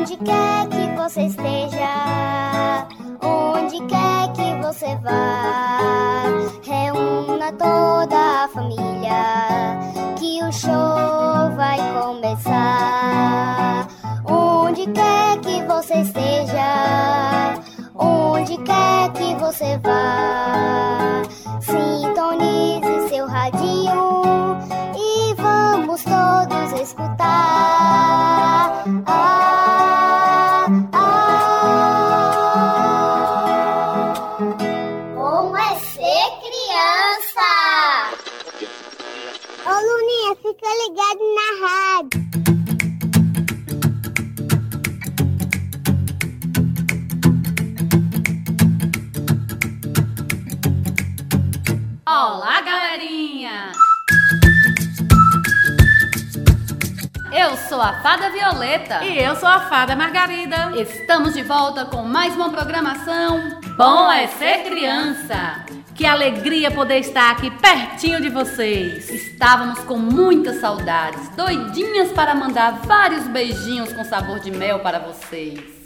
Onde quer que você esteja, onde quer que você vá, reúna toda a família, que o show vai começar. Onde quer que você esteja, onde quer que você vá, sintonize seu radinho e vamos todos escutar. Ah, Olá, galerinha! Eu sou a Fada Violeta. E eu sou a Fada Margarida. Estamos de volta com mais uma programação. Bom é ser criança. Que alegria poder estar aqui pertinho de vocês. Estávamos com muitas saudades, doidinhas para mandar vários beijinhos com sabor de mel para vocês.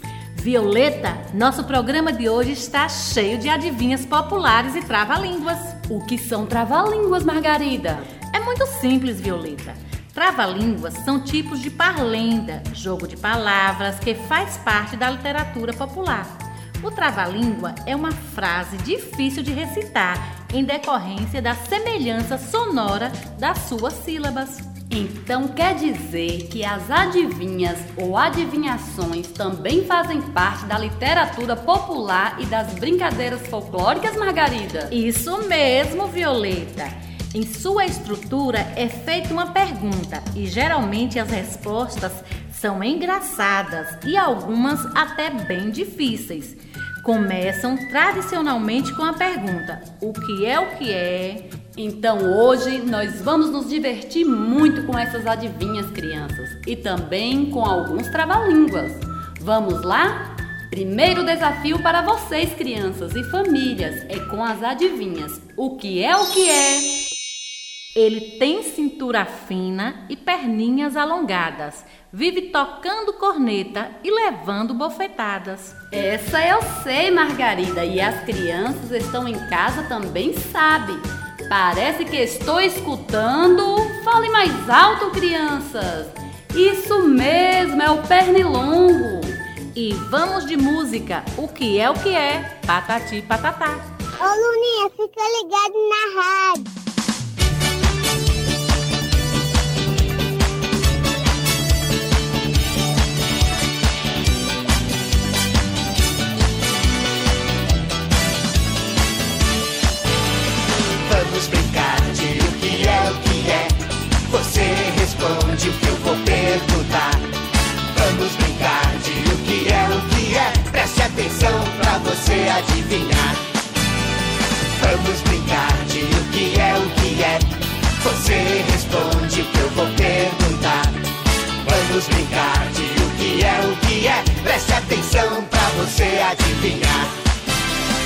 Violeta, nosso programa de hoje está cheio de adivinhas populares e trava-línguas. O que são trava-línguas, Margarida? É muito simples, Violeta. Trava-línguas são tipos de parlenda, jogo de palavras que faz parte da literatura popular. O trava-língua é uma frase difícil de recitar em decorrência da semelhança sonora das suas sílabas. Então quer dizer que as adivinhas ou adivinhações também fazem parte da literatura popular e das brincadeiras folclóricas, Margarida? Isso mesmo, Violeta. Em sua estrutura é feita uma pergunta e geralmente as respostas são engraçadas e algumas até bem difíceis. Começam tradicionalmente com a pergunta: o que é o que é? Então hoje nós vamos nos divertir muito com essas adivinhas, crianças, e também com alguns trava-línguas. Vamos lá? Primeiro desafio para vocês, crianças e famílias, é com as adivinhas. O que é o que é? Ele tem cintura fina e perninhas alongadas. Vive tocando corneta e levando bofetadas. Essa eu sei, Margarida, e as crianças estão em casa também sabem. Parece que estou escutando. Fale mais alto, crianças. Isso mesmo, é o pernilongo. E vamos de música. O que é o que é? Patati patatá. Ô Luninha, fica ligado na rádio. Brincar de o que é o que é. Você responde o que eu vou perguntar. Vamos brincar de o que é o que é. Preste atenção pra você adivinhar. Vamos brincar de o que é o que é. Você responde o que eu vou perguntar. Vamos brincar de o que é o que é. Preste atenção pra você adivinhar.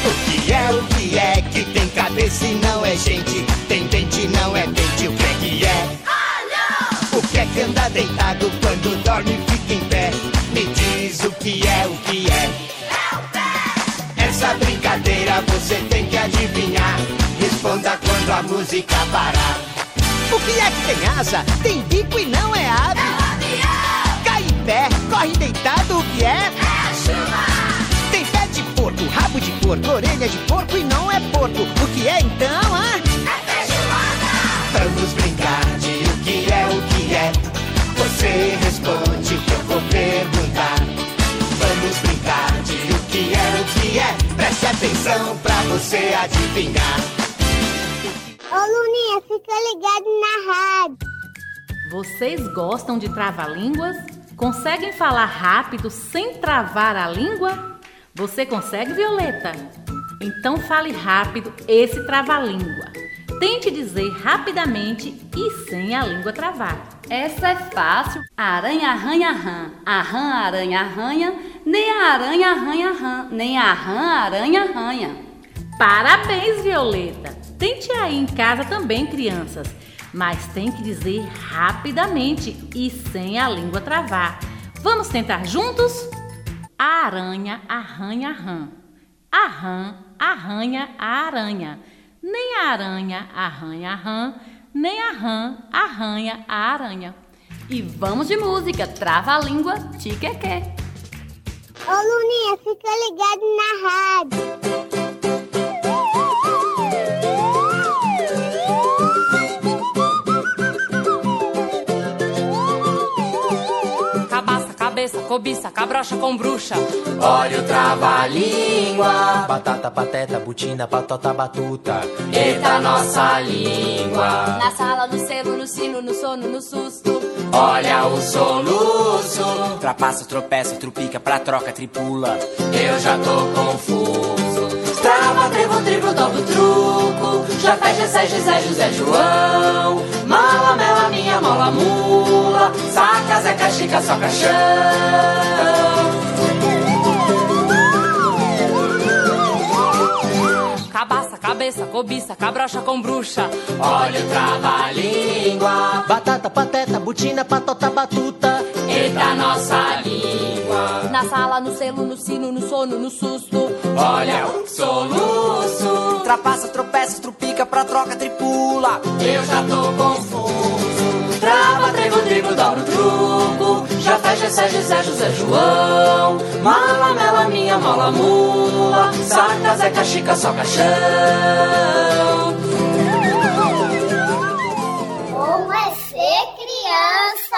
O que é o que é que tem cabeça e não é gente? Tem dente não é dente, o que é que é? O que é que anda deitado quando dorme e fica em pé? Me diz o que é o que é. Essa brincadeira você tem que adivinhar. Responda quando a música parar. O que é que tem asa, tem bico e não é ave? Cai em pé, corre deitado, o que é? Tem porco, orelha de porco e não é porco. O que é então, ah? Vamos brincar de o que é o que é. Você responde o que eu vou perguntar. Vamos brincar de o que é o que é. Preste atenção pra você adivinhar. Ô Luninha, fica ligado na rádio. Vocês gostam de trava-línguas? Conseguem falar rápido sem travar a língua? Você consegue, Violeta? Então fale rápido esse trava-língua. Tente dizer rapidamente e sem a língua travar. Essa é fácil. Aranha arranha rã, a rã aranha arranha, nem a aranha arranha rã, nem a rã aranha arranha. Parabéns, Violeta! Tente aí em casa também, crianças, mas tem que dizer rapidamente e sem a língua travar. Vamos tentar juntos? A aranha arranha a rã. A rã arranha a aranha. Nem a aranha arranha a rã, nem a rã arranha a aranha. E vamos de música, trava a língua, tiqueque. Ô Luninha, fica ligado na rádio. Cobiça, cabrocha com bruxa. Olha o trava-língua. Batata, pateta, butina, patota, batuta. Eita, nossa língua. Na sala, no selo, no sino, no sono, no susto. Olha o soluço. Trapaça, tropeça, trupica, pra troca, tripula. Eu já tô confuso. Trava, trevo, triplo, dobro, truco. Já fecha, Sérgio, Zé, José, João. Mola, mula. Saca, Zeca, Chica, só caixão. Cabaça, cabeça, cobiça, cabrocha com bruxa. Olha o trava-língua. Batata, pateta, butina, patota, batuta. Eita, nossa língua. Na sala, no selo, no sino, no sono, no susto. Olha o soluço. Trapaça, tropeça, trupica, pra troca, tripula. Eu já tô confuso. Trava, trevo, trigo, dobra o truco. Já fecha, Sérgio, Zé, José, João. Mala, mela, minha mola, mula. Saca, Zeca, Chica, só caixão. Como é ser criança?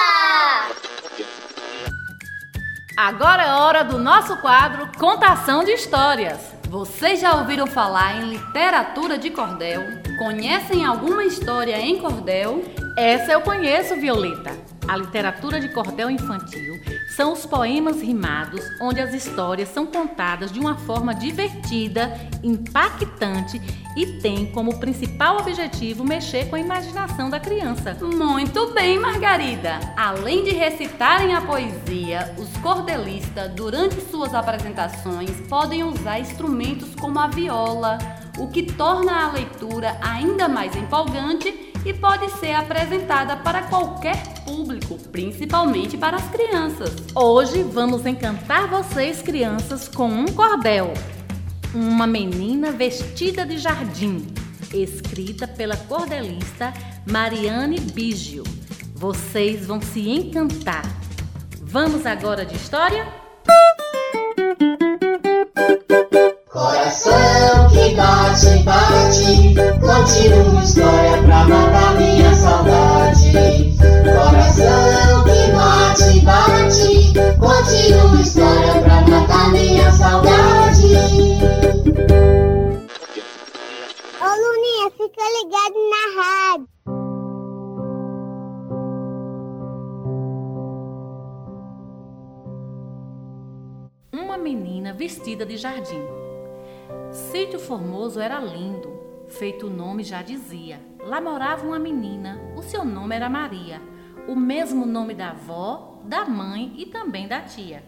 Agora é hora do nosso quadro Contação de Histórias. Vocês já ouviram falar em literatura de cordel? Conhecem alguma história em cordel? Essa eu conheço, Violeta. A literatura de cordel infantil são os poemas rimados, onde as histórias são contadas de uma forma divertida, impactante e tem como principal objetivo mexer com a imaginação da criança. Muito bem, Margarida! Além de recitarem a poesia, os cordelistas, durante suas apresentações, podem usar instrumentos como a viola, o que torna a leitura ainda mais empolgante e pode ser apresentada para qualquer público, principalmente para as crianças. Hoje vamos encantar vocês, crianças, com um cordel. Uma menina vestida de jardim, escrita pela cordelista Mariane Bigio. Vocês vão se encantar. Vamos agora de história? Coração que bate, bate, conte uma história pra matar minha saudade. Coração que bate, bate, conte uma história pra matar minha saudade. Ô Luninha, fica ligado na rádio. Uma menina vestida de jardim. Sítio Formoso era lindo, feito o nome já dizia. Lá morava uma menina, o seu nome era Maria, o mesmo nome da avó, da mãe e também da tia.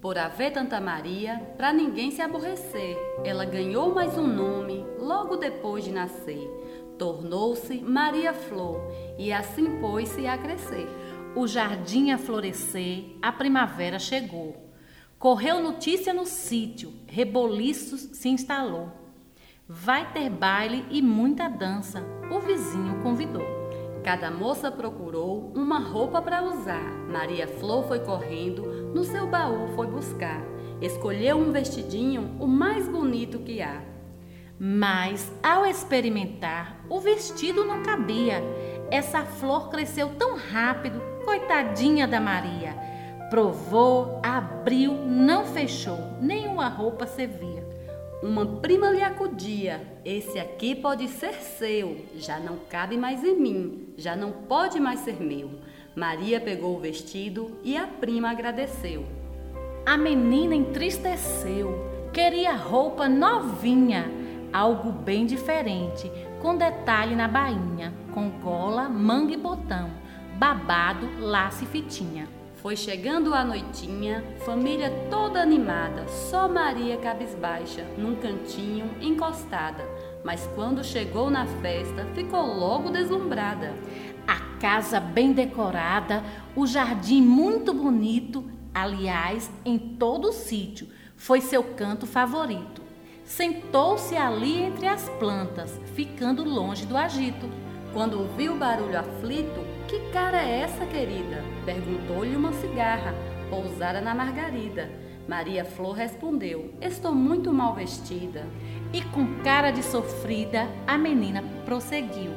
Por haver tanta Maria, para ninguém se aborrecer, ela ganhou mais um nome logo depois de nascer. Tornou-se Maria Flor e assim pôs-se a crescer. O jardim a florescer, a primavera chegou. Correu notícia no sítio, reboliços se instalou. Vai ter baile e muita dança, o vizinho convidou. Cada moça procurou uma roupa para usar. Maria Flor foi correndo, no seu baú foi buscar. Escolheu um vestidinho, o mais bonito que há. Mas, ao experimentar, o vestido não cabia. Essa flor cresceu tão rápido, coitadinha da Maria. Provou, abriu, não fechou, nenhuma roupa servia. Uma prima lhe acudia: Esse aqui pode ser seu, já não cabe mais em mim, já não pode mais ser meu. Maria pegou o vestido e a prima agradeceu. A menina entristeceu, queria roupa novinha, algo bem diferente, com detalhe na bainha, com gola, manga e botão, babado, laço e fitinha. Foi chegando a noitinha, família toda animada, só Maria cabisbaixa, num cantinho, encostada. Mas quando chegou na festa, ficou logo deslumbrada. A casa bem decorada, o jardim muito bonito, Aliás, em todo o sítio, foi seu canto favorito. Sentou-se ali entre as plantas, ficando longe do agito. Quando ouviu o barulho aflito, que cara é essa, querida? Perguntou-lhe uma cigarra, pousara na margarida. Maria Flor respondeu: Estou muito mal vestida. E com cara de sofrida, a menina prosseguiu: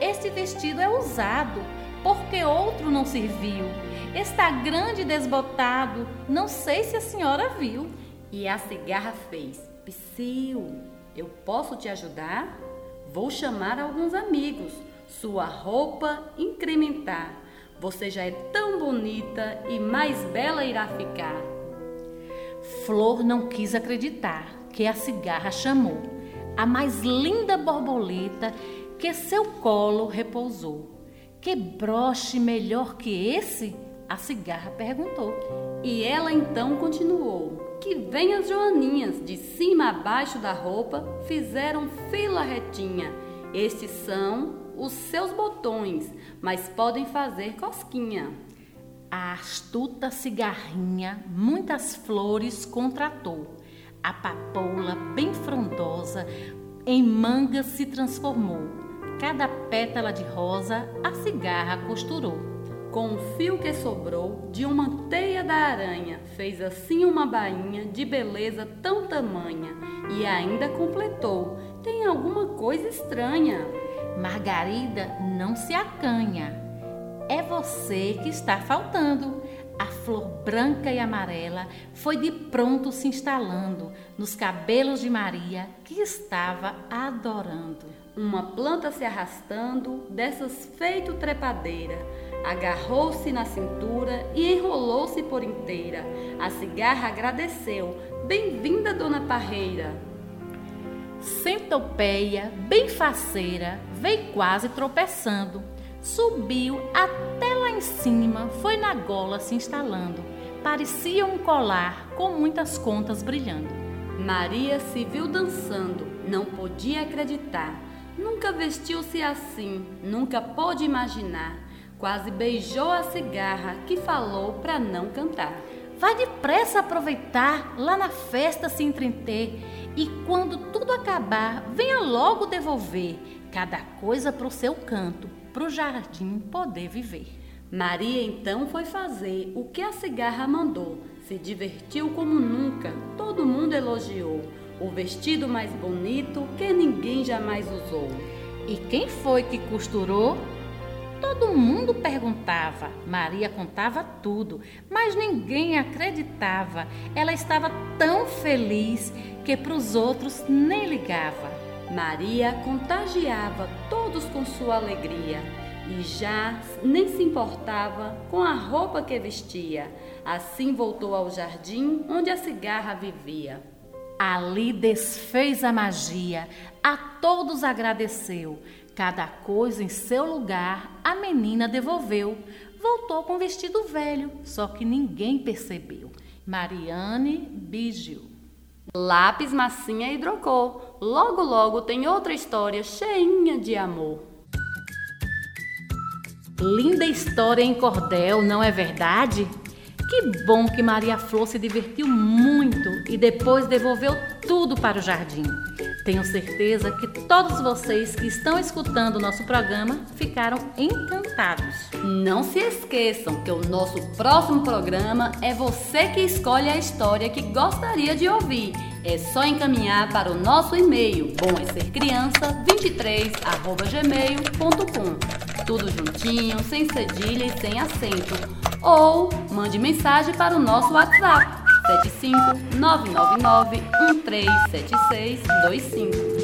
Este vestido é usado, porque outro não serviu. Está grande e desbotado, não sei se a senhora viu. E a cigarra fez: Psiu, eu posso te ajudar? Vou chamar alguns amigos, sua roupa incrementar. Você já é tão bonita e mais bela irá ficar. Flor não quis acreditar que a cigarra chamou, a mais linda borboleta que seu colo repousou. Que broche melhor que esse? A cigarra perguntou. E ela então continuou: Que vem as joaninhas, de cima a baixo da roupa, fizeram fila retinha. Estes são os seus botões, mas podem fazer cosquinha. A astuta cigarrinha muitas flores contratou. A papoula, bem frondosa, em manga se transformou. Cada pétala de rosa a cigarra costurou. Com o fio que sobrou de uma teia da aranha, fez assim uma bainha de beleza tão tamanha e ainda completou: tem alguma coisa estranha. Margarida não se acanha. É você que está faltando. A flor branca e amarela foi de pronto se instalando nos cabelos de Maria, que estava adorando. Uma planta se arrastando, dessas feito trepadeira, agarrou-se na cintura e enrolou-se por inteira. A cigarra agradeceu. Bem-vinda, dona Parreira. Centopeia, bem faceira, veio quase tropeçando. Subiu até lá em cima, foi na gola se instalando. Parecia um colar com muitas contas brilhando. Maria se viu dançando, não podia acreditar. Nunca vestiu-se assim, nunca pôde imaginar. Quase beijou a cigarra que falou para não cantar. Vai depressa aproveitar, lá na festa se entreter. E quando tudo acabar, venha logo devolver cada coisa para o seu canto, para o jardim poder viver. Maria então foi fazer o que a cigarra mandou. Se divertiu como nunca, todo mundo elogiou. O vestido mais bonito que ninguém jamais usou. E quem foi que costurou? Todo mundo perguntava, Maria contava tudo, mas ninguém acreditava. Ela estava tão feliz que para os outros nem ligava. Maria contagiava todos com sua alegria e já nem se importava com a roupa que vestia. Assim voltou ao jardim onde a cigarra vivia. Ali desfez a magia, a todos agradeceu. Cada coisa em seu lugar a menina devolveu. Voltou com vestido velho, só que ninguém percebeu. Mariane Bigil. Lápis, massinha e hidrocor. Logo, logo tem outra história cheinha de amor. Linda história em cordel, não é verdade? Que bom que Maria Flor se divertiu muito e depois devolveu tudo para o jardim. Tenho certeza que todos vocês que estão escutando o nosso programa ficaram encantados. Não se esqueçam que o nosso próximo programa é você que escolhe a história que gostaria de ouvir. É só encaminhar para o nosso e-mail bomasercriança23@gmail.com. Tudo juntinho, sem cedilha e sem acento. Ou mande mensagem para o nosso WhatsApp 75999137625.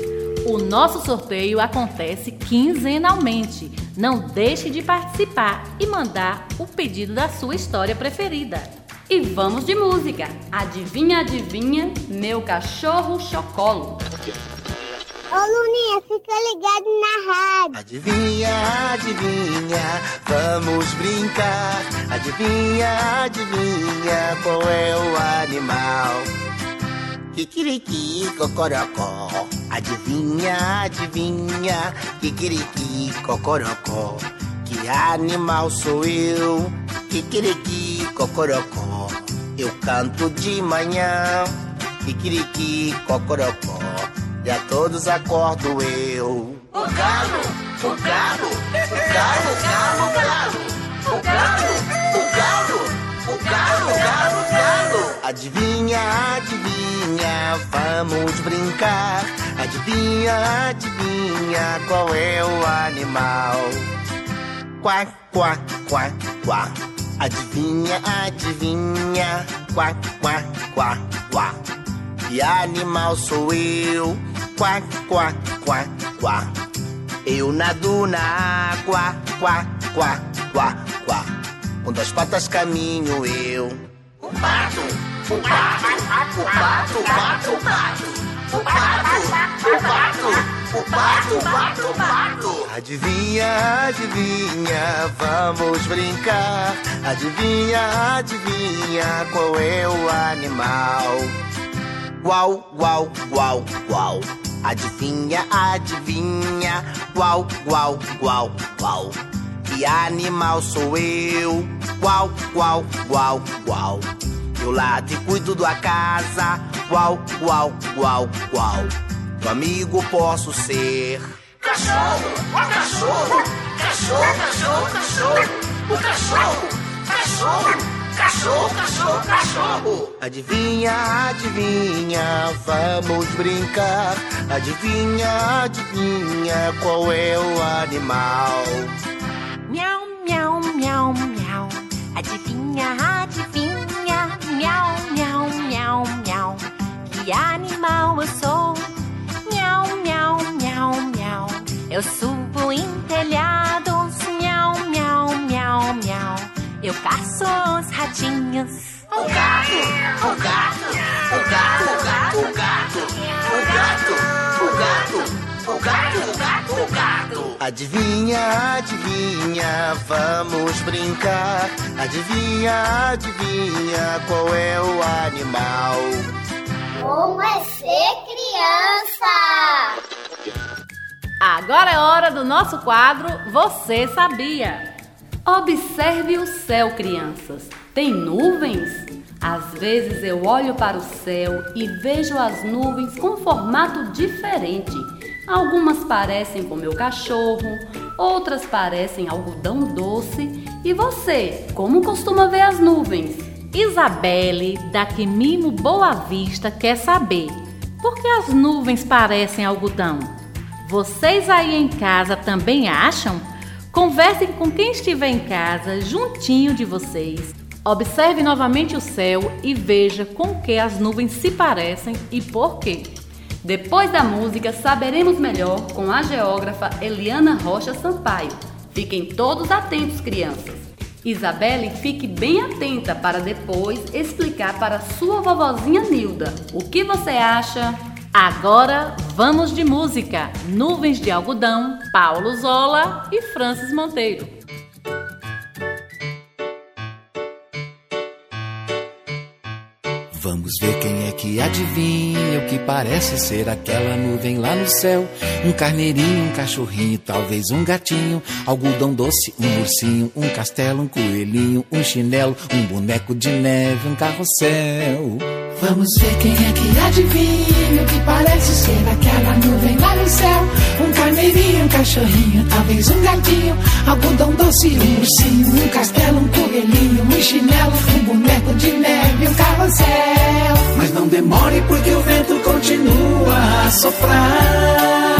O nosso sorteio acontece quinzenalmente. Não deixe de participar e mandar o pedido da sua história preferida. E vamos de música. Adivinha, adivinha, meu cachorro chocolo. Ô Luninha, fica ligado na rádio. Adivinha, adivinha, vamos brincar. Adivinha, adivinha, qual é o animal? Kikiriki, cocorocó. Adivinha, adivinha, kikiriki, cocorocó. Que animal sou eu? Kikiriki, cocorocó. Eu canto de manhã, kikiriki, cocorocó, e a todos acordo eu. O galo, o galo, o galo, o galo, o galo, o galo, o galo, o galo, o galo, o galo. Adivinha, adivinha, vamos brincar. Adivinha, adivinha, qual é o animal? Quá, quá, quá, quá. Adivinha, adivinha, quá, quá, quá, quá. Que animal sou eu? quá quá quá quá Eu nado na água, quá quá quá quá Com duas patas caminho eu O pato, o pato, o pato, o pato, o pato O pato, o pato, o pato, o pato, o pato Adivinha, adivinha, vamos brincar Adivinha, adivinha, qual é o animal Uau, uau, uau, uau Adivinha, adivinha, uau, uau, uau, uau. Que animal sou eu? Uau, uau, uau, uau. Eu lado e cuido da casa. Uau, uau, uau, uau. Teu amigo posso ser. Cachorro, o cachorro, cachorro, cachorro, cachorro, o cachorro, cachorro, cachorro, cachorro, cachorro. Adivinha, adivinha, vamos brincar. Adivinha, adivinha, qual é o animal? Miau, miau, miau, miau. Adivinha, adivinha. Miau, miau, miau, miau. Que animal eu sou? Miau, miau, miau, miau. Eu subo em telhados. Miau, miau, miau, miau. Eu caço os ratinhos. O gato, o gato, o gato, o gato, o gato, o gato, o gato. O gato, o gato, o gato. Adivinha, adivinha, vamos brincar. Adivinha, adivinha, qual é o animal? Como é ser criança? Agora é hora do nosso quadro Você Sabia? Observe o céu, crianças. Tem nuvens? Às vezes eu olho para o céu e vejo as nuvens com formato diferente. Algumas parecem com meu cachorro, outras parecem algodão doce. E você, como costuma ver as nuvens? Isabelle, da Quimimo Boa Vista, quer saber por que as nuvens parecem algodão? Vocês aí em casa também acham? Conversem com quem estiver em casa, juntinho de vocês. Observe novamente o céu e veja com que as nuvens se parecem e por quê. Depois da música, saberemos melhor com a geógrafa Eliana Rocha Sampaio. Fiquem todos atentos, crianças. Isabelle, fique bem atenta para depois explicar para sua vovozinha Nilda. O que você acha? Agora vamos de música. Nuvens de Algodão, Paulo Zola e Francis Monteiro. Vamos ver quem é que adivinha o que parece ser aquela nuvem lá no céu. Um carneirinho, um cachorrinho, talvez um gatinho, algodão doce, um ursinho, um castelo, um coelhinho, um chinelo, um boneco de neve, um carrossel. Vamos ver quem é que adivinha o que parece ser aquela nuvem lá no céu. Um carneirinho, um cachorrinho, talvez um gatinho, algodão doce, um ursinho, um castelo, um coelhinho, um chinelo, um boneco de neve, um carrossel. Mas não demore porque o vento continua a soprar.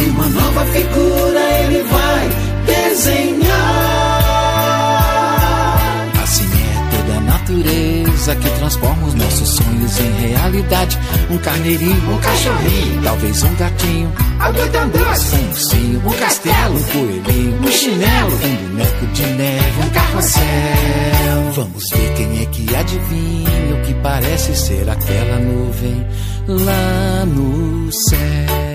E uma nova figura ele vai desenhar. Que transforma os nossos sonhos em realidade. Um carneirinho, um cachorrinho, talvez um gatinho, algodão doce, um ursinho, um castelo, um coelhinho, um chinelo, um boneco de neve, um carrossel. Vamos ver quem é que adivinha o que parece ser aquela nuvem lá no céu.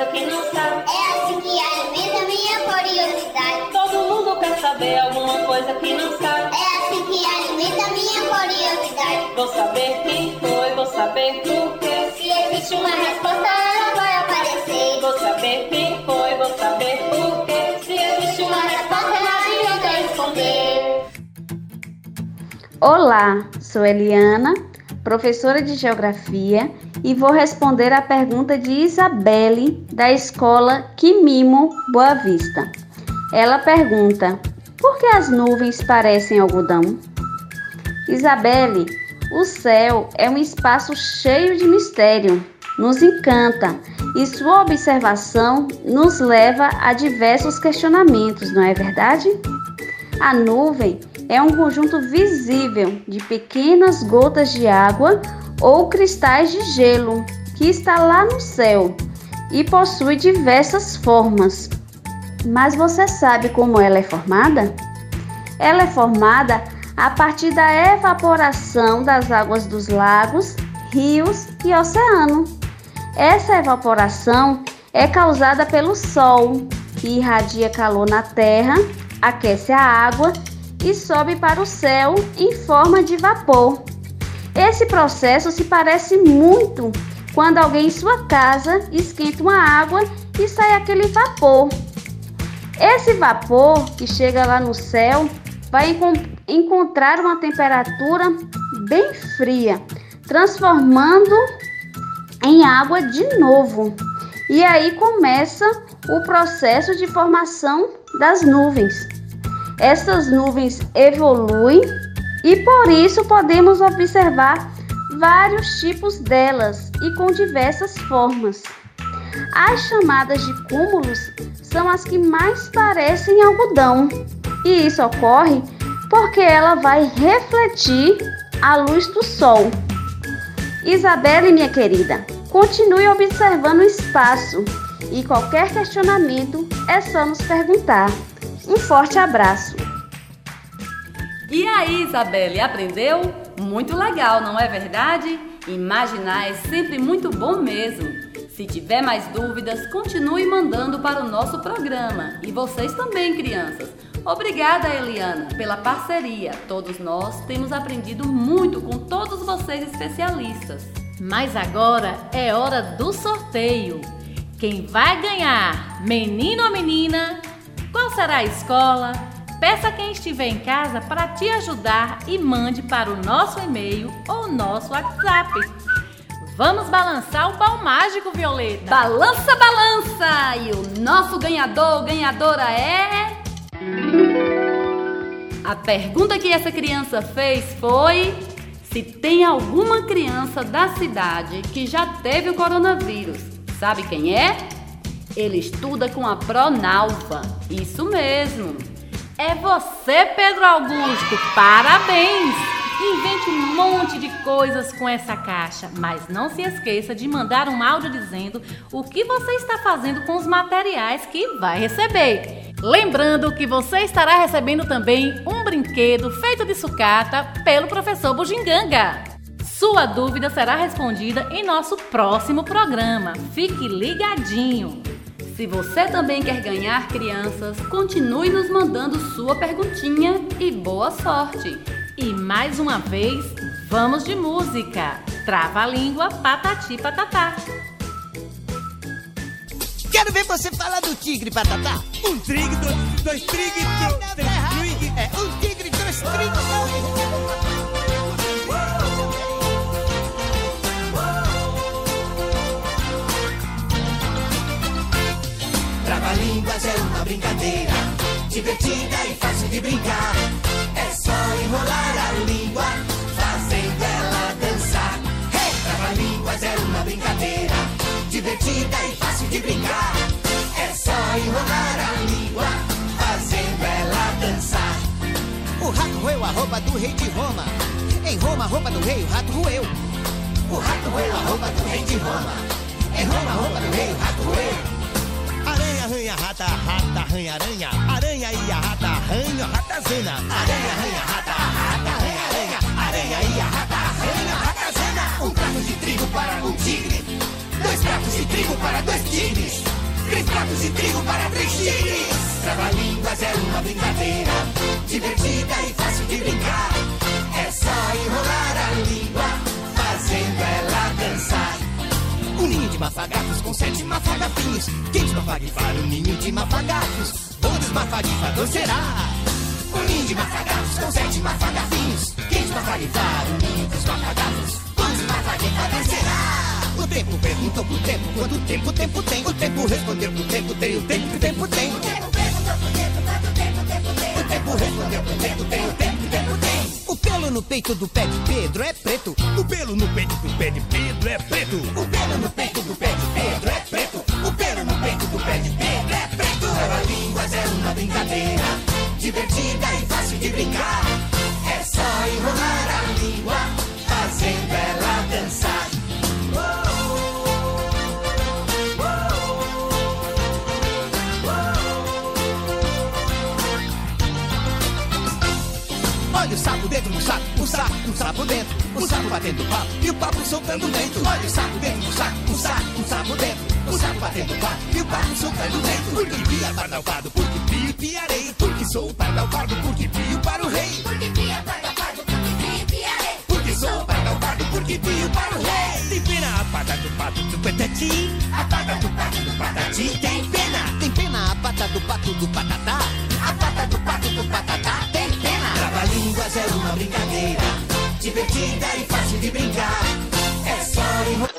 Coisa que não sabe. É assim que alimenta minha curiosidade. Todo saber alguma coisa que não sabe. É assim que alimenta minha curiosidade. Vou saber quem foi, vou saber por quê. Se existe uma resposta, ela vai aparecer. Vou saber quem foi, vou saber por quê. Se existe uma resposta, não adianta esconder. Olá, sou Eliana, professora de Geografia, e vou responder a pergunta de Isabelle, da escola Quimimo Boa Vista. Ela pergunta: por que as nuvens parecem algodão? Isabelle, o céu é um espaço cheio de mistério, nos encanta e sua observação nos leva a diversos questionamentos, não é verdade? A nuvem é um conjunto visível de pequenas gotas de água ou cristais de gelo que está lá no céu e possui diversas formas. Mas você sabe como ela é formada? Ela é formada a partir da evaporação das águas dos lagos, rios e oceano. Essa evaporação é causada pelo Sol, que irradia calor na Terra, aquece a água e sobe para o céu em forma de vapor. Esse processo se parece muito quando alguém em sua casa esquenta uma água e sai aquele vapor. Esse vapor que chega lá no céu vai encon encontrar uma temperatura bem fria, transformando em água de novo. E aí começa o processo de formação das nuvens. Essas nuvens evoluem e por isso podemos observar vários tipos delas e com diversas formas. As chamadas de cúmulos são as que mais parecem algodão, e isso ocorre porque ela vai refletir a luz do sol. Isabelle, minha querida, continue observando o espaço e qualquer questionamento é só nos perguntar. Um forte abraço! E aí, Isabelle, aprendeu? Muito legal, não é verdade? Imaginar é sempre muito bom mesmo. Se tiver mais dúvidas, continue mandando para o nosso programa. E vocês também, crianças. Obrigada, Eliana, pela parceria. Todos nós temos aprendido muito com todos vocês especialistas. Mas agora é hora do sorteio. Quem vai ganhar, menino ou menina? Será a escola? Peça quem estiver em casa para te ajudar e mande para o nosso e-mail ou nosso WhatsApp. Vamos balançar o pau mágico, Violeta. Balança, balança! E o nosso ganhador, ganhadora é. A pergunta que essa criança fez foi: se tem alguma criança da cidade que já teve o coronavírus. Sabe quem é? Ele estuda com a Pronalva. Isso mesmo. É você, Pedro Augusto. Parabéns! Invente um monte de coisas com essa caixa, mas não se esqueça de mandar um áudio dizendo o que você está fazendo com os materiais que vai receber. Lembrando que você estará recebendo também um brinquedo feito de sucata pelo professor Bugiganga. Sua dúvida será respondida em nosso próximo programa. Fique ligadinho! Se você também quer ganhar crianças, continue nos mandando sua perguntinha e boa sorte! E mais uma vez, vamos de música. Trava a língua, patati patatá. Quero ver você falar do tigre, patatá. Um tigre, dois, dois tigres, três tigres. É, um tigre, dois tigres. Trava-línguas é uma brincadeira divertida e fácil de brincar. É só enrolar a língua, fazendo ela dançar. Hey! Trava-línguas é uma brincadeira divertida e fácil de brincar. É só enrolar a língua, fazendo ela dançar. O rato roeu a roupa do rei de Roma. Em Roma, a roupa do rei, o rato roeu. O rato roeu a roupa do rei de Roma. Em Roma, a roupa do rei, o rato roeu. Aranha, rata, rata, arranha, aranha. Aranha e a rata, arranha, ratazana. Aranha, arranha, rata, rata, arranha, aranha. Aranha e a rata, arranha, ratazana. Um prato de trigo para um tigre. Dois pratos de trigo para dois tigres. Três pratos de trigo para três tigres. Trava-línguas é uma brincadeira divertida e fácil de brincar. É só enrolar a língua, fazendo ela. Um ninho de mafagafos com sete mafagafinhos. Quem desmafagifar o ninho de mafagafos? O desmafagifador será. Um ninho de mafagafos com sete mafagafinhos. Quem desmafagifar o ninho dos mafagafos? O desmafagifador será. O tempo perguntou pro tempo quanto tempo tempo tem. O tempo respondeu pro tempo tem o tempo tempo tem. O tempo perguntou pro tempo quanto tempo tempo tem. O tempo respondeu pro tempo tem pelo no peito do pé de Pedro é preto. O pelo no peito do pé de Pedro é preto. O pelo no peito do pé de Pedro é preto. O pelo no peito do pé de Pedro é preto. Trava-línguas é uma brincadeira divertida e fácil de brincar. É só enrolar saco, saco, o sapo dentro, o sapo batendo papo e o papo soltando vento. Olha o sapo dentro do saco, o saco, o sapo dentro, o sapo batendo papo e o papo soltando vento. Porque pia pardalpado, porque pio piarei, porque sou o pardalpado, porque pio para o rei. Porque pia pardalpado, porque pio piarei. Porque sou o pardalpado, porque pio para o rei. Tem pena a pata do pato do patati, A pata do pato do patati tem pena. tem pena a pata do pato do patatá. A pata do pato do patatá. Trava-línguas é uma brincadeira divertida e fácil de brincar. É só enrolar.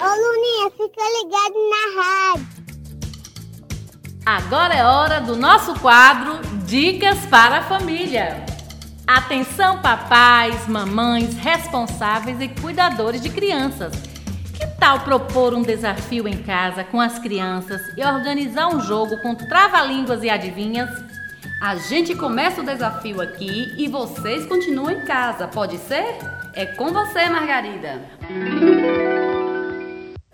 Ô Luninha, fica ligado na rádio. Agora é hora do nosso quadro Dicas para a Família. Atenção, papais, mamães, responsáveis e cuidadores de crianças. Que tal propor um desafio em casa com as crianças e organizar um jogo com trava-línguas e adivinhas? A gente começa o desafio aqui e vocês continuam em casa, pode ser? É com você, Margarida.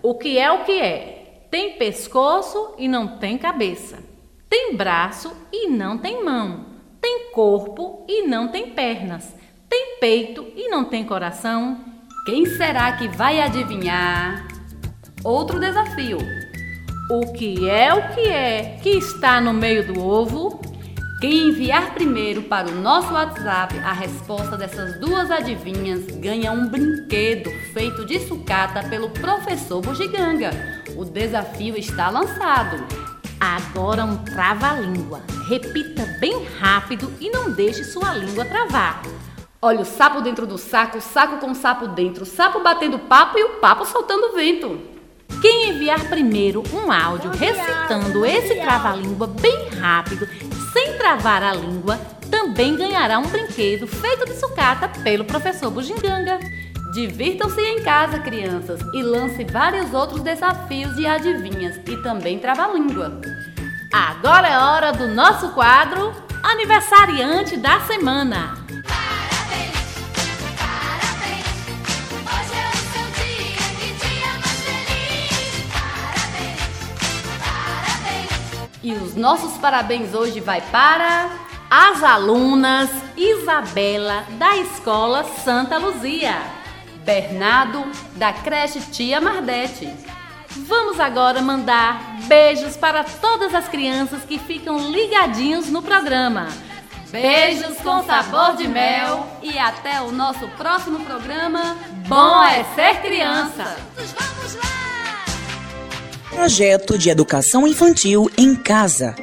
O que é o que é? Tem pescoço e não tem cabeça. Tem braço e não tem mão. Tem corpo e não tem pernas. Tem peito e não tem coração. Quem será que vai adivinhar? Outro desafio. O que é o que é que está no meio do ovo? Quem enviar primeiro para o nosso WhatsApp a resposta dessas duas adivinhas ganha um brinquedo feito de sucata pelo professor Bugiganga. O desafio está lançado. Agora um trava-língua. Repita bem rápido e não deixe sua língua travar. Olha o sapo dentro do saco, o saco com o sapo dentro, o sapo batendo papo e o papo soltando vento. Quem enviar primeiro um áudio recitando esse trava-língua bem rápido, sem travar a língua, também ganhará um brinquedo feito de sucata pelo professor Bugiganga. Divirtam-se em casa, crianças, e lance vários outros desafios de adivinhas e também trava-língua. Agora é hora do nosso quadro Aniversariante da Semana. E os nossos parabéns hoje vai para As alunas Isabela da Escola Santa Luzia. Bernardo da creche Tia Mardete. Vamos agora mandar beijos para todas as crianças que ficam ligadinhos no programa. Beijos com sabor de mel e até o nosso próximo programa. Bom é ser criança. Vamos lá! Projeto de Educação Infantil em Casa.